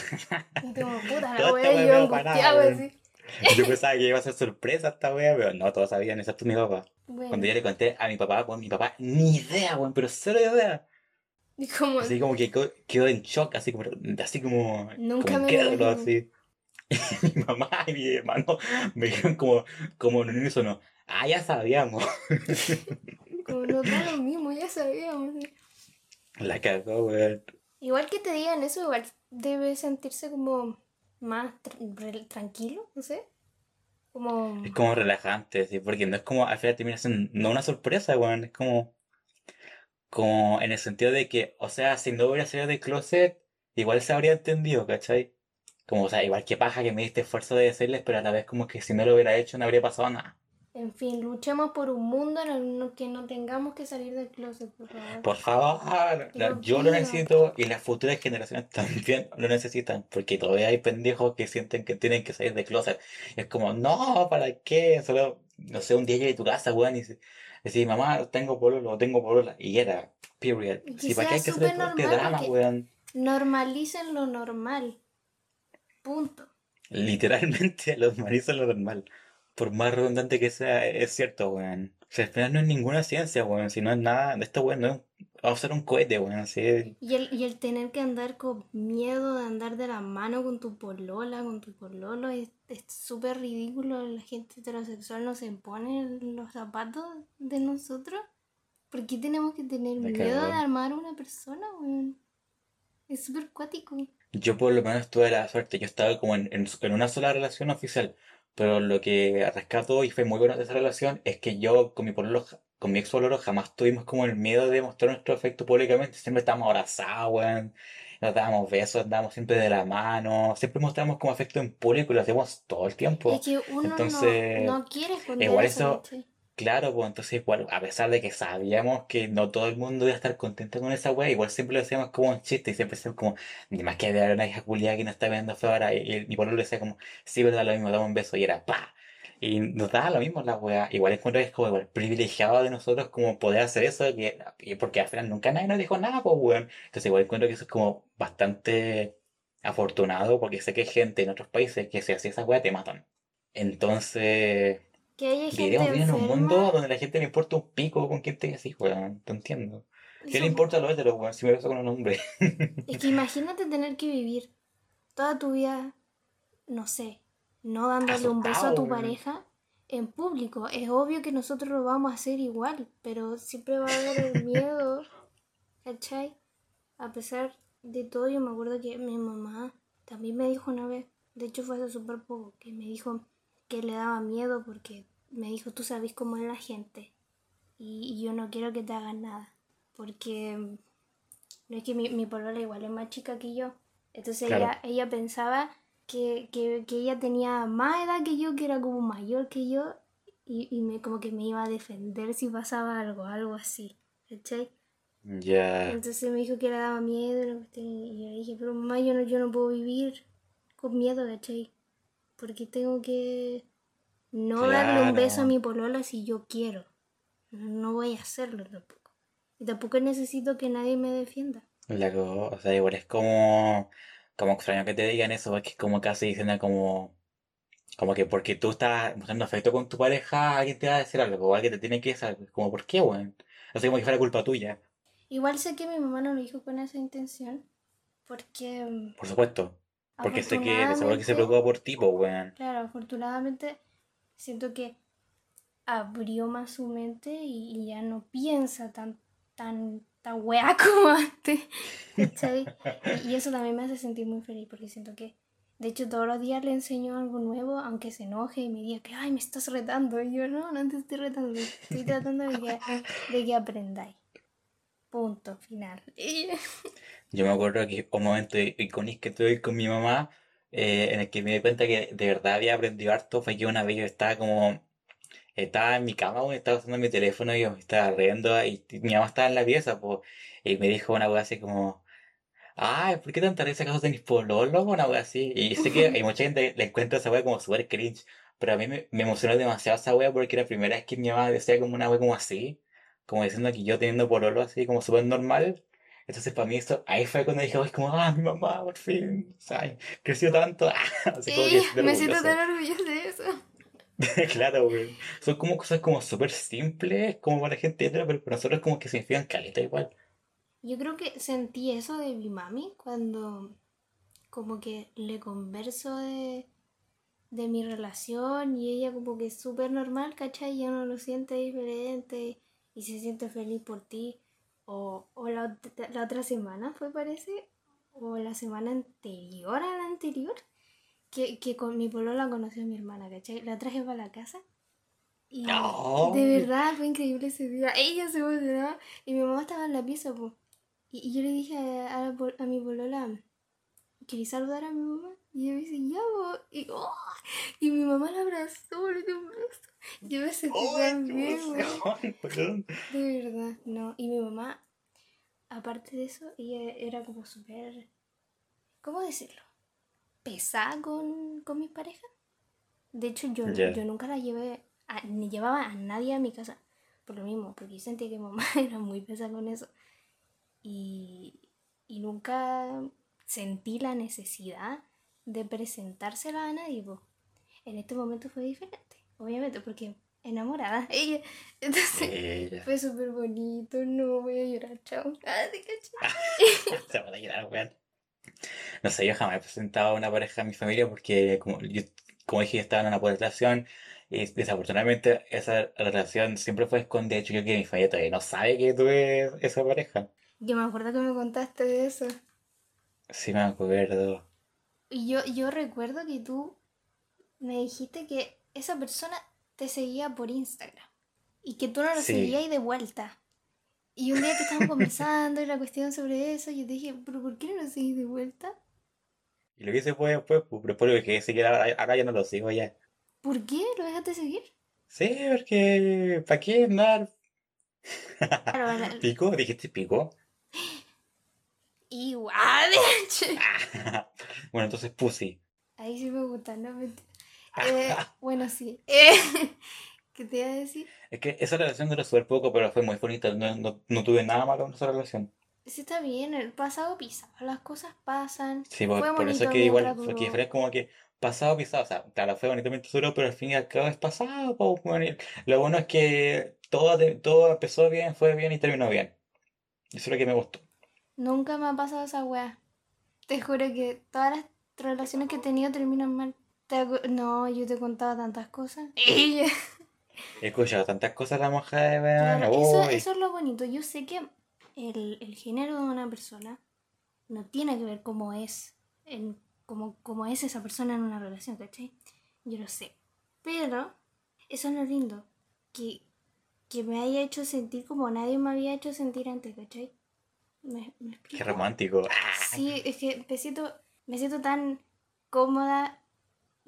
Y como, puta, <laughs> la wea, yo angustiado así. Yo pensaba que iba a ser sorpresa esta wea, pero no, todos sabían, excepto mi papá. Cuando yo le conté a mi papá, pues mi papá, ni idea, weón, pero cero idea. ¿Y cómo? Así como que quedó en shock, así como, así como, Nunca como me quedó, así. <laughs> Y mi mamá y mi hermano me dijeron como, como en un unísono, ah, ya sabíamos. <laughs> como no da lo mismo, ya sabíamos. La cagó, weón. Igual que te digan eso, igual debe sentirse como más tranquilo, no sé. Como... Es como relajante, sí, porque no es como, al final termina siendo no una sorpresa, weón, es como, como en el sentido de que, o sea, si no hubiera salido de closet, igual se habría entendido, ¿cachai? Como, o sea, igual que paja que me diste esfuerzo de decirles, pero a la vez como que si no lo hubiera hecho no habría pasado nada. En fin, luchemos por un mundo en el que no tengamos que salir del closet, por favor. Por favor, yo lo necesito y las futuras generaciones <laughs> también lo necesitan, porque todavía hay pendejos que sienten que tienen que salir del closet. es como, no, ¿para qué? Solo, no sé, un día llegué a tu casa, weón, y decís, mamá, tengo pololo, tengo polola, y era, period. Si para qué hay que hacer este drama, weón. Normalicen lo normal. Punto. Literalmente <laughs> normalicen lo normal por más redundante que sea, es cierto, weón. O sea, al final no es ninguna ciencia, weón. Si no es nada, esto, weón, no es va a ser un cohete, weón. Así y el, y el tener que andar con miedo de andar de la mano con tu polola, con tu pololo, es súper ridículo. La gente heterosexual no se pone los zapatos de nosotros. ¿Por qué tenemos que tener miedo de armar a una persona, weón? Es súper cuático. Yo por lo menos tuve la suerte, yo estaba como en, en una sola relación oficial. Pero lo que rescato y fue muy bueno de esa relación es que yo con mi pololo, con mi ex pololo jamás tuvimos como el miedo de mostrar nuestro afecto públicamente. Siempre estábamos abrazados, weón. Nos dábamos besos, andábamos siempre de la mano. Siempre mostramos como afecto en público y lo hacemos todo el tiempo. Es que uno Entonces, no, quiere igual eso, Claro, pues entonces igual, a pesar de que sabíamos que no todo el mundo iba a estar contento con esa wea, igual siempre lo hacíamos como un chiste y siempre decíamos como, ni más que de una hija culiada que no está viendo feo ahora, y, y, por lo decía como, sí, verdad, lo mismo, dame un beso, y era pa. Y nos daba lo mismo la wea. Igual encuentro que es como igual privilegiado de nosotros como poder hacer eso, que, porque al final nunca nadie nos dijo nada, pues weón. Entonces igual encuentro que eso es como bastante afortunado, porque sé que hay gente en otros países que si hace esa wea te matan. Entonces que haya gente en un mundo donde la gente le importa un pico con quien te así, weón. Te entiendo. ¿Qué le importa a los heteros, weón? Si me beso con un hombre. <laughs> es que imagínate tener que vivir toda tu vida, no sé, no dándole un beso a tu pareja en público. Es obvio que nosotros lo vamos a hacer igual, pero siempre va a haber el <laughs> miedo, ¿cachai? A pesar de todo, yo me acuerdo que mi mamá también me dijo una vez, de hecho fue hace súper poco, que me dijo que le daba miedo porque me dijo, tú sabes cómo es la gente y, yo no quiero que te hagan nada. porque no es que mi, mi polola igual es más chica que yo. Entonces Claro. ella, ella pensaba que, que, que ella tenía más edad que yo, que era como mayor que yo, y, y me, como que me iba a defender si pasaba algo, algo así. ¿Cachai? Ya. Entonces me dijo que le daba miedo y yo le dije, pero mamá, yo no, yo no puedo vivir con miedo, ¿cachai? Porque tengo que no darle un beso a mi polola si yo quiero. No voy a hacerlo tampoco. Y tampoco necesito que nadie me defienda. La o sea, igual es como, como extraño que te digan eso, porque es como casi diciendo como, como que porque tú estás mostrando afecto con tu pareja, alguien te va a decir algo, o alguien te tiene que decir algo. Como, ¿por qué, weón? Así como que fuera culpa tuya, Igual sé que mi mamá no lo dijo con esa intención, porque mm, por supuesto. Porque sé que seguro que se preocupa por ti, pues, weón. Claro, afortunadamente siento que abrió más su mente y, ya no piensa tan, tan, tan <laughs> como antes. Y, eso también me hace sentir muy feliz porque siento que, de hecho, todos los días le enseño algo nuevo, aunque se enoje y me diga que, ay, me estás retando. Y yo, no, no te estoy retando, estoy tratando de que, de que aprendáis. Punto final. <laughs> Yo me acuerdo que un momento icónico que tuve con mi mamá, eh, en el que me di cuenta que de verdad había aprendido harto, fue que una vez yo estaba como, estaba en mi cama, estaba usando mi teléfono y yo estaba riendo y mi mamá estaba en la pieza, pues, y me dijo una wea así como, ay, ¿por qué tanta risa acaso tenés pololo? Una wea así, y sé que hay mucha gente le encuentra esa wea como súper cringe, pero a mí me, me emocionó demasiado esa wea porque era la primera vez que mi mamá decía como una wea como así, como diciendo que yo teniendo pololo así como súper normal. Entonces para mí eso, ahí fue cuando dije, ay, como, ah, mi mamá, por fin, o sea, creció tanto, <laughs> así como que y súper me siento tan orgullosa de eso. <laughs> Claro, güey. Son como cosas como súper simples, como para la gente pero para nosotros como que significan caleta igual. Yo creo que sentí eso de mi mami cuando como que le converso de, de mi relación y ella como que es súper normal, ¿cachai? Ya no lo siente diferente y se siente feliz por ti. O, o la, la otra semana fue, parece, o la semana anterior a la anterior, que, que con mi polola conoció a mi hermana, ¿cachai? La traje para la casa. Y ¡Ay! de verdad fue increíble ese día. Ella se emocionaba y mi mamá estaba en la pieza, pues. Y, y yo le dije a, a, la pol- a mi polola, ¿querés saludar a mi mamá? Y ella me dice, ya, po". Y, ¡oh! y mi mamá la abrazó, le dio un beso. <laughs> Yo me sentí weón. weón! <laughs> De verdad, no. Y mi mamá, aparte de eso, ella era como súper, ¿cómo decirlo? Pesada con, con mis parejas. De hecho, yo, yo nunca la llevé, a- ni llevaba a nadie a mi casa. Por lo mismo, porque yo sentía que mamá <laughs> era muy pesada con eso. Y, y nunca sentí la necesidad de presentársela a nadie. po. En este momento fue diferente, obviamente, porque enamorada ella. <laughs> Entonces, fue súper bonito, no voy a llorar, chao. <laughs> Ah, ¿te cachai? Se van a llorar, weón. No sé, yo jamás he presentado a una pareja a mi familia porque, como, yo, como dije, estaba en una buena relación y desafortunadamente esa relación siempre fue escondida. De hecho, yo que mi familia todavía no sabe que tuve esa pareja. Yo me acuerdo que me contaste de eso. Sí, me acuerdo. Y yo, yo recuerdo que tú me dijiste que esa persona te seguía por Instagram y que tú no lo Sí. seguías de vuelta. Y un día que estábamos conversando y la cuestión sobre eso, yo te dije, ¿pero por qué no lo seguís de vuelta? Y lo hice pues después, pues, pero después lo dejé de seguir, ahora, ahora ya no lo sigo ya. ¿Por qué lo dejaste seguir? Sí, porque ¿para qué andar? Claro, <laughs> la- ¿Pico? ¿Dijiste pico? igual. <laughs> <laughs> Bueno, entonces pussy. Ahí sí me gusta, ¿no? Mentira. Eh, <laughs> bueno, sí. <laughs> Eh, ¿Qué te iba a decir? Es que esa relación duró súper poco, pero fue muy bonita. No, no, no tuve nada malo en esa relación. Sí, está bien, el pasado pisa, las cosas pasan. Sí, por, Fue por eso bonito que igual, porque fue como que pasado pisado, o sea, claro, fue bonito mientras duró, pero al fin y al cabo es pasado, po, bueno, y lo bueno es que todo, todo empezó bien, fue bien y terminó bien. Eso es lo que me gustó. Nunca me ha pasado esa weá. Te juro que todas las relaciones que he tenido terminan mal. No, yo te he contado tantas cosas. <laughs> He escuchado tantas cosas la moja de Claro, verano, eso, eso es lo bonito. Yo sé que el, el género de una persona no tiene que ver cómo es, en, cómo, cómo es esa persona en una relación, ¿cachai? Yo lo sé. Pero eso es lo lindo, que que me haya hecho sentir como nadie me había hecho sentir antes, ¿cachai? ¿Me, Qué romántico. Sí, es que me siento, me siento tan cómoda,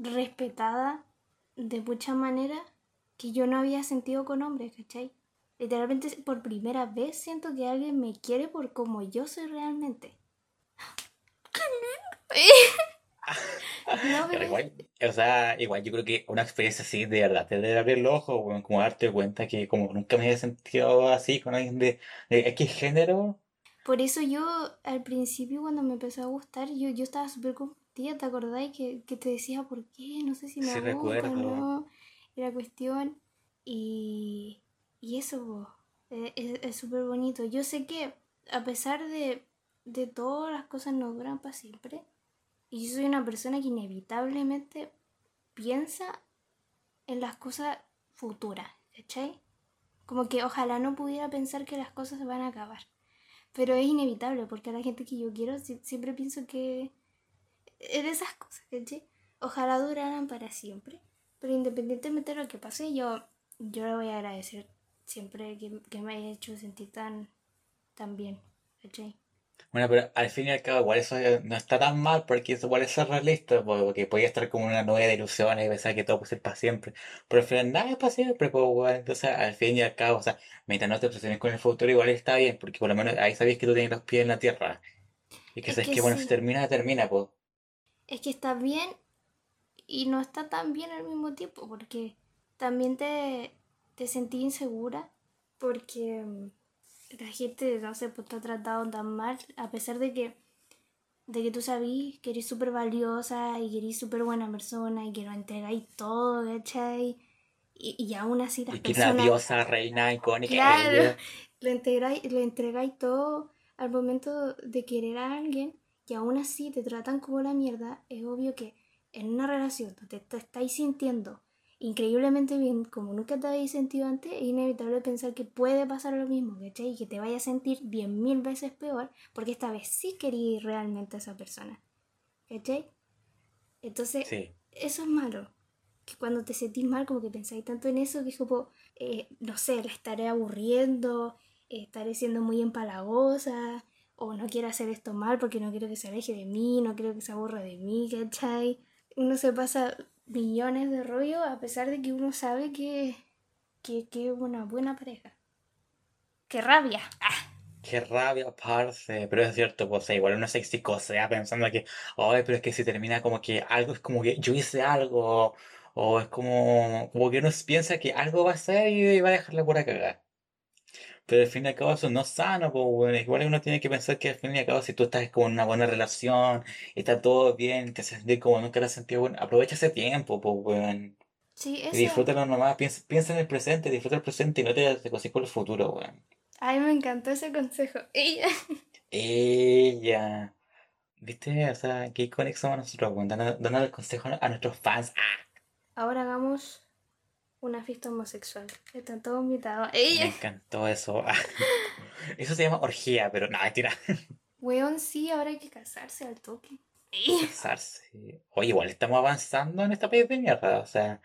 respetada de mucha manera que yo no había sentido con hombres, ¿cachai? Literalmente por primera vez siento que alguien me quiere por como yo soy realmente. ¡Qué <laughs> no, pero igual, o sea, igual yo creo que una experiencia así de verdad te debe abrir los ojos, como darte cuenta que como nunca me había sentido así con alguien de, de X género. Por eso yo al principio cuando me empezó a gustar, yo, yo estaba súper confundida, ¿te acordáis? Que, que, te decía por qué, no sé si me sí, gusta o no, era cuestión. Y, y eso e, es súper bonito. Yo sé que a pesar de, de todas las cosas no duran para siempre, y yo soy una persona que inevitablemente piensa en las cosas futuras, ¿cachai? Como que ojalá no pudiera pensar que las cosas se van a acabar. Pero es inevitable, porque a la gente que yo quiero siempre pienso que es de esas cosas. Ojalá duraran para siempre. Pero independientemente de lo que pase, yo, yo le voy a agradecer siempre que, que me haya hecho sentir tan, tan bien. Bueno, pero al fin y al cabo, igual eso no está tan mal porque eso igual es realista, porque podía estar como una nube de ilusiones y pensar que todo puede ser para siempre. Pero al final nada es para siempre, pues. Entonces, al fin y al cabo, o sea, mientras no te obsesiones con el futuro, igual está bien, porque por lo menos ahí sabéis que tú tienes los pies en la tierra. Y que sabes que, bueno, si termina, termina, pues. Es que está bien y no está tan bien al mismo tiempo, porque también te, te sentí insegura, porque mm, la gente, no sé, pues está tratado tan mal, a pesar de que, de que tú sabís que eres súper valiosa y que eres súper buena persona y que lo entregáis todo, ¿cachai? Y, y aún así las y que personas... diosa, reina, icónica. Claro, <laughs> lo entregáis, lo entregáis todo al momento de querer a alguien y aún así te tratan como la mierda, es obvio que en una relación donde te estáis sintiendo increíblemente bien, como nunca te habéis sentido antes, es inevitable pensar que puede pasar lo mismo, ¿cachai? Y que te vaya a sentir bien mil veces peor, porque esta vez sí querías realmente a esa persona, ¿cachai? Entonces, eso es malo. Que cuando te sentís mal, como que pensáis tanto en eso, que es como, eh, no sé, la estaré aburriendo, estaré siendo muy empalagosa, o no quiero hacer esto mal porque no quiero que se aleje de mí, no quiero que se aburra de mí, ¿cachai? Uno se pasa millones de rollo a pesar de que uno sabe que, que, que es una buena pareja. ¡Qué rabia! ¡Ah! Qué rabia, parce. Pero es cierto, pues igual uno se psicosea pensando que, ay, pero es que si termina como que algo es como que yo hice algo, o es como, como que uno piensa que algo va a ser y va a dejarla por cagar. Pero al fin y al cabo eso no es sano, pues bueno, igual uno tiene que pensar que al fin y al cabo si tú estás como en una buena relación, está todo bien, te sientes como nunca te has sentido bueno, aprovecha ese tiempo, pues bueno. Sí, eso. disfrútalo nomás, piensa, piensa en el presente, disfruta el presente y no te, te con el futuro, weón. Ay, me encantó ese consejo. <laughs> Ella. Ella. ¿Viste? O sea, qué somos nosotros, weón, dando, el consejo a nuestros fans. ¡Ah! Ahora hagamos una fiesta homosexual. Están todos invitados. ¡Ella! Me encantó eso. <laughs> eso se llama orgía, pero nada, tira. Weón, sí, ahora hay que casarse al toque. Casarse. Oye, igual estamos avanzando en esta de mierda. O sea,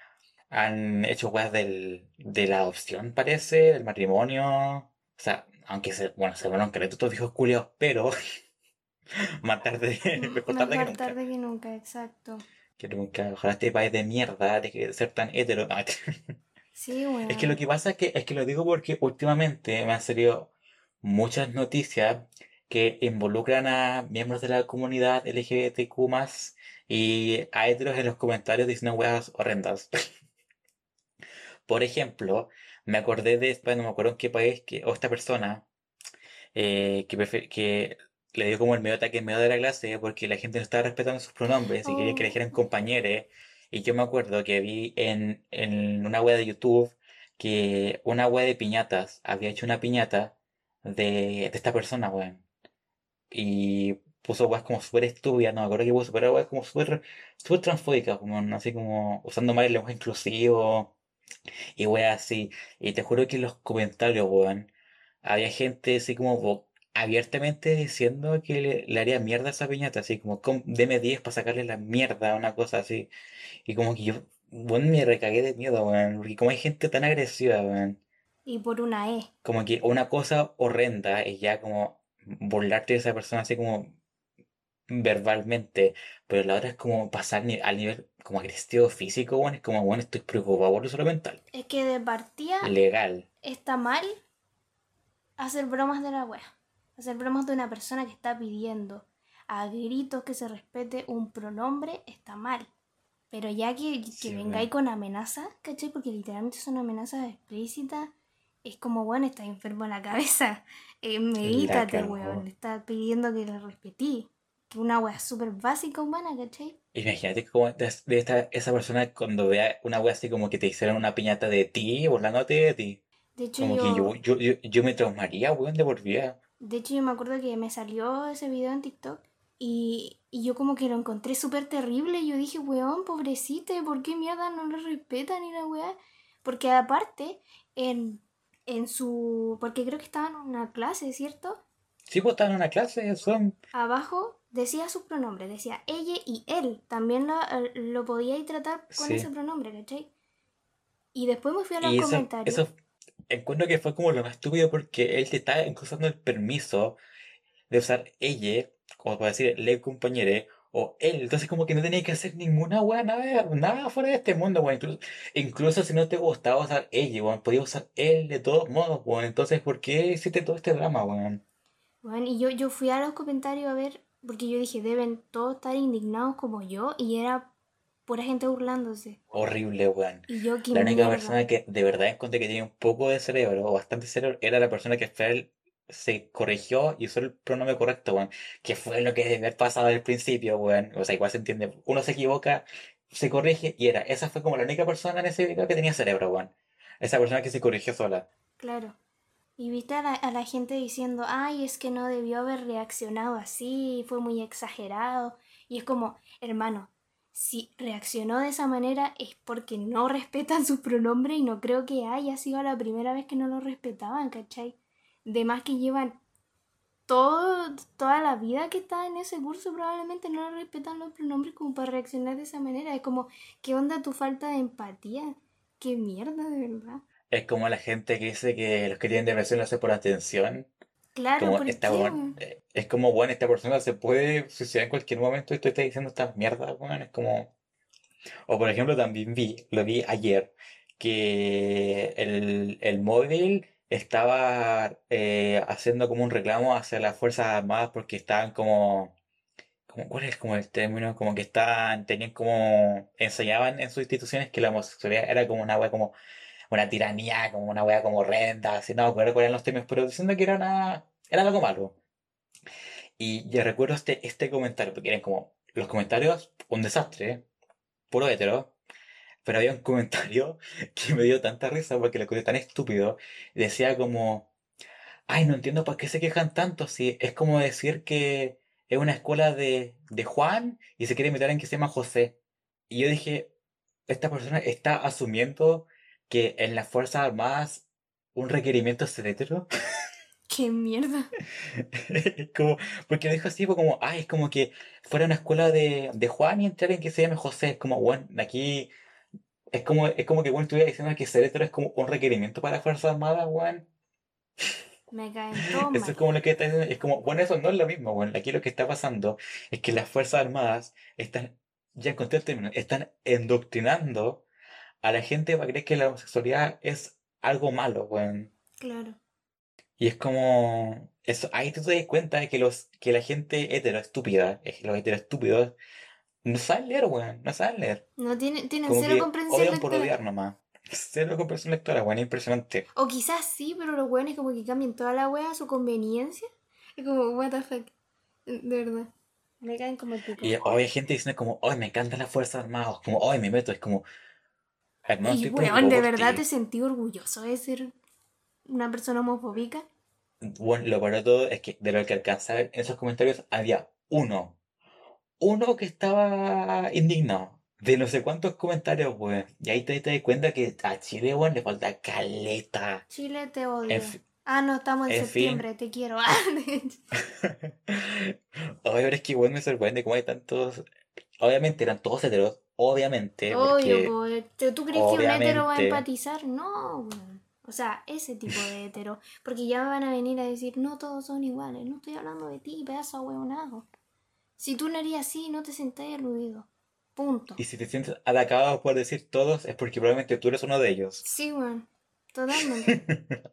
han hecho weas del, de la adopción, parece, del matrimonio. O sea, aunque se, bueno, se van a todos hijos culiados, pero <laughs> más tarde, mejor tarde que nunca. tarde que nunca, exacto. Que nunca, ojalá este país de mierda de ser tan hetero. <laughs> sí, bueno. Es que lo que pasa es que, es que lo digo porque últimamente me han salido muchas noticias que involucran a miembros de la comunidad LGBTQ y a heteros en los comentarios diciendo weas horrendas. <laughs> Por ejemplo, me acordé de, no me acuerdo en qué país, que, o esta persona, eh, que, que le dio como el medio ataque en medio de la clase porque la gente no estaba respetando sus pronombres y quería que le dijeran oh. compañeros. Y yo me acuerdo que vi en, en una web de YouTube que una web de piñatas había hecho una piñata de, de esta persona, weón. Y puso weas como súper estúpidas, no me acuerdo que puso, pero weas como súper super transfóbicas, como así como usando mal el lenguaje inclusivo y weas así. Y te juro que en los comentarios, weón, había gente así como abiertamente diciendo que le, haría mierda a esa piñata, así como, deme 10 para sacarle la mierda, una cosa así. Y como que yo, bueno, me recagué de miedo, weón, porque como hay gente tan agresiva, weón. Y por una E. Como que una cosa horrenda es ya como burlarte de esa persona así como verbalmente, pero la otra es como pasar al nivel como agresivo físico, bueno, es como, bueno, estoy preocupado por salud mental. Es que de partida Legal. está mal hacer bromas de la wea. Hacer bromas de una persona que está pidiendo a gritos que se respete un pronombre está mal. Pero ya que, que Sí, vengáis con amenazas, ¿cachai? Porque literalmente son amenazas explícitas. Es como, bueno, estás enfermo en la cabeza. <laughs> Eh, medítate, weón. Está pidiendo que le respetí. Que una wea súper básica humana, ¿cachai? Imagínate como de, de esta, esa persona cuando vea una wea así como que te hicieron una piñata de ti, burlándote de ti. De hecho, Como que yo, yo, yo, yo, yo me traumaría, weón, de por vida. De hecho, yo me acuerdo que me salió ese video en TikTok y, y yo como que lo encontré súper terrible. Y yo dije, weón, pobrecita, ¿por qué mierda no lo respetan ni la weá? Porque aparte, en, en su... Porque creo que estaba en una clase, ¿cierto? Sí, pues estaban en una clase, son... Abajo decía sus pronombres, decía ella y él. También lo, lo podíais tratar con Sí. ese pronombre, ¿cachai? Y después me fui a los Y eso, comentarios. eso encuentro que fue como lo más estúpido porque él te está incluso dando el permiso de usar ella, como para decir, le compañere, o él. Entonces como que no tenía que hacer ninguna weá, nada, nada fuera de este mundo, weón. Incluso, incluso si no te gustaba usar ella, weón, podías usar él de todos modos, weón. Entonces, ¿por qué hiciste todo este drama, weón? Bueno, y yo, yo fui a los comentarios a ver, porque yo dije, deben todos estar indignados como yo, y era pura gente burlándose. Horrible, weón. Y yo, qué La única mierda. persona que de verdad encontré que tenía un poco de cerebro, o bastante cerebro, era la persona que final se corrigió y usó el pronombre correcto, weón. Que fue lo que debe haber pasado al principio, weón. O sea, igual se entiende. Uno se equivoca, se corrige y era. Esa fue como la única persona en ese video que tenía cerebro, weón. Esa persona que se corrigió sola. Claro. Y viste a la, a la gente diciendo, ay, es que no debió haber reaccionado así, fue muy exagerado. Y es como, hermano, si reaccionó de esa manera es porque no respetan sus pronombres y no creo que haya sido la primera vez que no lo respetaban, ¿cachai? De más que llevan todo, toda la vida que está en ese curso probablemente no le respetan los pronombres como para reaccionar de esa manera. Es como, ¿qué onda tu falta de empatía? ¿Qué mierda, de verdad? Es como la gente que dice que los que tienen depresión lo hacen por atención. Claro, eh, es como, bueno, esta persona se puede suicidar en cualquier momento y tú estás diciendo estas mierdas, weón. Es como. O por ejemplo, también vi, lo vi ayer, que el, el móvil estaba eh, haciendo como un reclamo hacia las Fuerzas Armadas porque estaban como, como, ¿cuál es como el término? Como que estaban, tenían como, enseñaban en sus instituciones que la homosexualidad era como una wea como una tiranía, como una wea como horrenda, así, no me acuerdo cuáles eran los términos, pero diciendo que era una, era algo malo. Y yo recuerdo este, este comentario, porque eran como los comentarios, un desastre, puro hetero, pero había un comentario <laughs> que me dio tanta risa porque lo encontré tan estúpido. Decía como, ay, no entiendo por qué se quejan tanto, si es como decir que es una escuela de, de Juan y se quiere meter en que se llama José. Y yo dije, esta persona está asumiendo que en las Fuerzas Armadas un requerimiento es ser hetero. <laughs> ¿Qué mierda? Es <laughs> como, porque lo dijo así, como, ay, es como que fuera una escuela de, de Juan y entrar en que se llame José. Es como, bueno, aquí es como, es como que bueno estuviera diciendo que ser hetero es como un requerimiento para las Fuerzas Armadas, weón. Me caen <laughs> todos Eso es como lo que está diciendo, es como, bueno, eso no es lo mismo, weón. Aquí lo que está pasando es que las Fuerzas Armadas están, ya encontré el término, están endoctrinando a la gente para creer que la homosexualidad es algo malo, weón. Claro. Y es como, eso, ahí tú te das cuenta de que los, que la gente hetero estúpida, los hetero estúpidos, no saben leer, weón, no saben leer. No tienen, tienen Como cero que comprensión odian por lectora. odiar nomás. Cero comprensión lectora, weón, es impresionante. O quizás sí, pero los weones como que cambian toda la wea a su conveniencia. Es como, what the fuck. De verdad. Me caen como el pico. Y hoy hay gente diciendo como, hoy me encantan las Fuerzas Armadas, como, hoy me meto, es como, Y weón, ¿de verdad te sentí orgulloso de ser una persona homofóbica? Bueno, lo de todo es que de lo que alcanza a ver en esos comentarios había uno, uno que estaba indignado. De no sé cuántos comentarios, weón. Y ahí te, te das cuenta que a Chile, weón, le falta caleta. Chile te odio. En Ah, no, estamos en en fin. septiembre, te quiero. <laughs> <laughs> Oye, pero es que igual me sorprende cómo hay tantos. Obviamente eran todos heteros, obviamente, Obvio, porque po, ¿tú crees que un hétero va a empatizar? No, weón. O sea, ese tipo de hetero. Porque ya me van a venir a decir, no todos son iguales. No estoy hablando de ti, pedazo huevonado. Si tú no harías así, no te sentás aludido. Punto. Y si te sientes atacado por decir todos, es porque probablemente tú eres uno de ellos. Sí, weón. Totalmente. <laughs>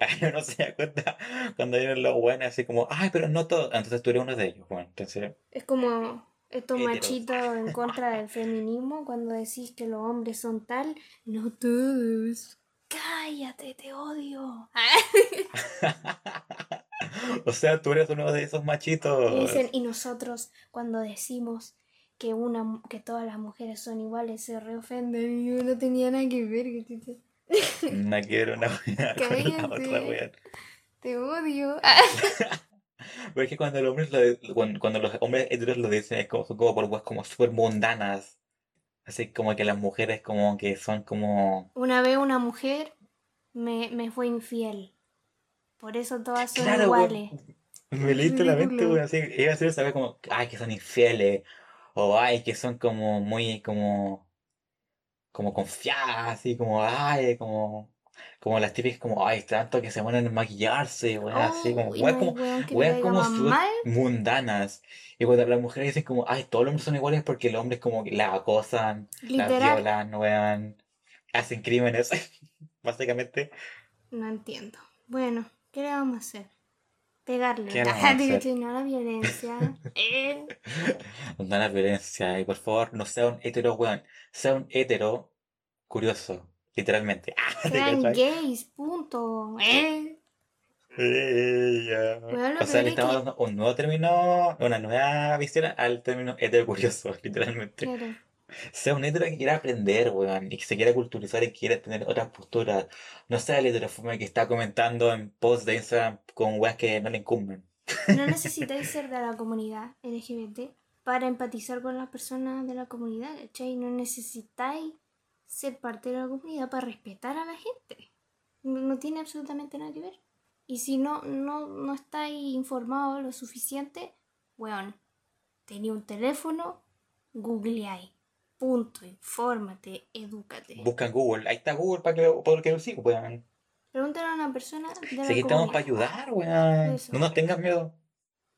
Ay, uno se da cuenta cuando vienen los buenos, así como, ay, pero no todos. Entonces tú eres uno de ellos. Bueno, entonces. Es como estos Hetero. machitos en contra del feminismo cuando decís que los hombres son tal. No todos. Cállate, te odio. <laughs> O sea, tú eres uno de esos Y machitos. dicen, y nosotros cuando decimos que una que todas las mujeres son iguales se reofenden y yo no tenía nada que ver que te, No quiero una wea <laughs> con la otra wea. te odio. <laughs> Pero es que cuando los hombres lo, cuando, cuando los hombres heteros lo dicen es como, son como por weas como súper mundanas. Así como que las mujeres como que son como... Una vez una mujer me, me fue infiel. Por eso todas son Claro, iguales. Me leíste la mente, weón, así, iba a ser saber como, ay, que son infieles, o ay, que son como muy, como, como confiadas, así, como, ay, como, como las típicas, como, ay, tanto que se ponen a maquillarse, weón, así, como, hay como, weón como mundanas. Y cuando las mujeres dicen como, ay, todos los hombres son iguales porque los hombres como la acosan, la Literal. violan, weón, hacen crímenes, <laughs> básicamente. No entiendo. Bueno, ¿qué le vamos a hacer? Pegarle. ¿Qué le vamos a <laughs> hacer? no la violencia. <laughs> Eh, No la violencia y por favor no sea un hetero weón, sea un hetero curioso, literalmente. <laughs> Ah, ¿te Sean cachai? gays, punto. Eh. Ya. Weón, lo O sea, le es estamos que- dando un nuevo término, una nueva visión al término hetero curioso, <laughs> literalmente. Claro. Sea un hetero que quiera aprender, weón, y que se quiera culturizar y quiera tener otras posturas. No sea el heterofome que está comentando en posts de Instagram con weas que no le incumben. No <laughs> necesitáis ser de la comunidad LGBT para empatizar con las personas de la comunidad, ¿cachai? No necesitáis ser parte de la comunidad para respetar a la gente. No, no tiene absolutamente nada que ver. Y si no, no, no estáis informados lo suficiente, weón, tenía un teléfono, googleáis. Punto, infórmate, edúcate. Buscan Google, ahí está Google para que lo, para que lo siga, weón. Pregúntale a una persona de la Si aquí estamos para ayudar, weón. No nos tengas miedo.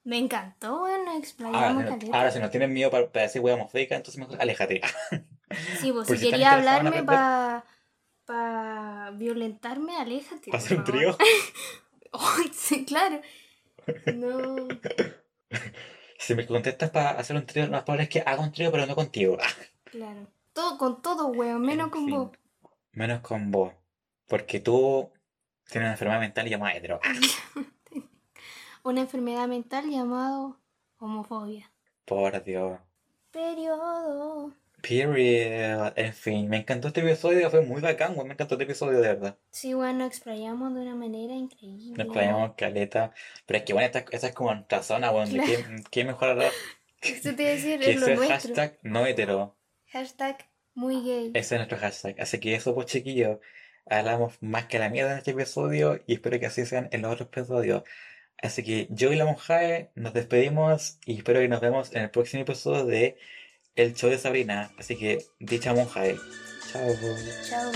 Me encantó, weón, Ahora, explayamos si- caleta. ahora, si nos tienes miedo para, para decir weón homofóbica, entonces mejor aléjate. <laughs> Sí, pues Por si si están quería hablarme para pa violentarme, aléjate. ¿Para por hacer un trío? <laughs> Ay, sí, claro. No. <laughs> Si me contestas para hacer un trío, lo más probable es que haga un trío, pero no contigo. <laughs> Claro. Todo con todo, weón, menos En con fin. vos. Menos con vos. Porque tú tienes una enfermedad mental llamada hetero. Una enfermedad mental llamado homofobia. Por Dios. Periodo. Period. En fin, me encantó este episodio, fue muy bacán. Me encantó este episodio, de verdad. Sí, weón, nos explayamos de una manera increíble. Nos traíamos caleta. Pero es que, bueno, esta, esta es como nuestra zona, weón. de ¿Qué, qué mejor hablar <laughs> Eso te iba a decir, que es lo ser nuestro. hashtag no hetero? Hashtag muy gay. Ese es nuestro hashtag. Así que eso, pues chiquillos, hablamos más que la mierda en este episodio y espero que así sean en los otros episodios. Así que yo y la Monjae nos despedimos y espero que nos vemos en el próximo episodio de El Show de Sabrina. Así que, dicha Monjae. Chao. Chao.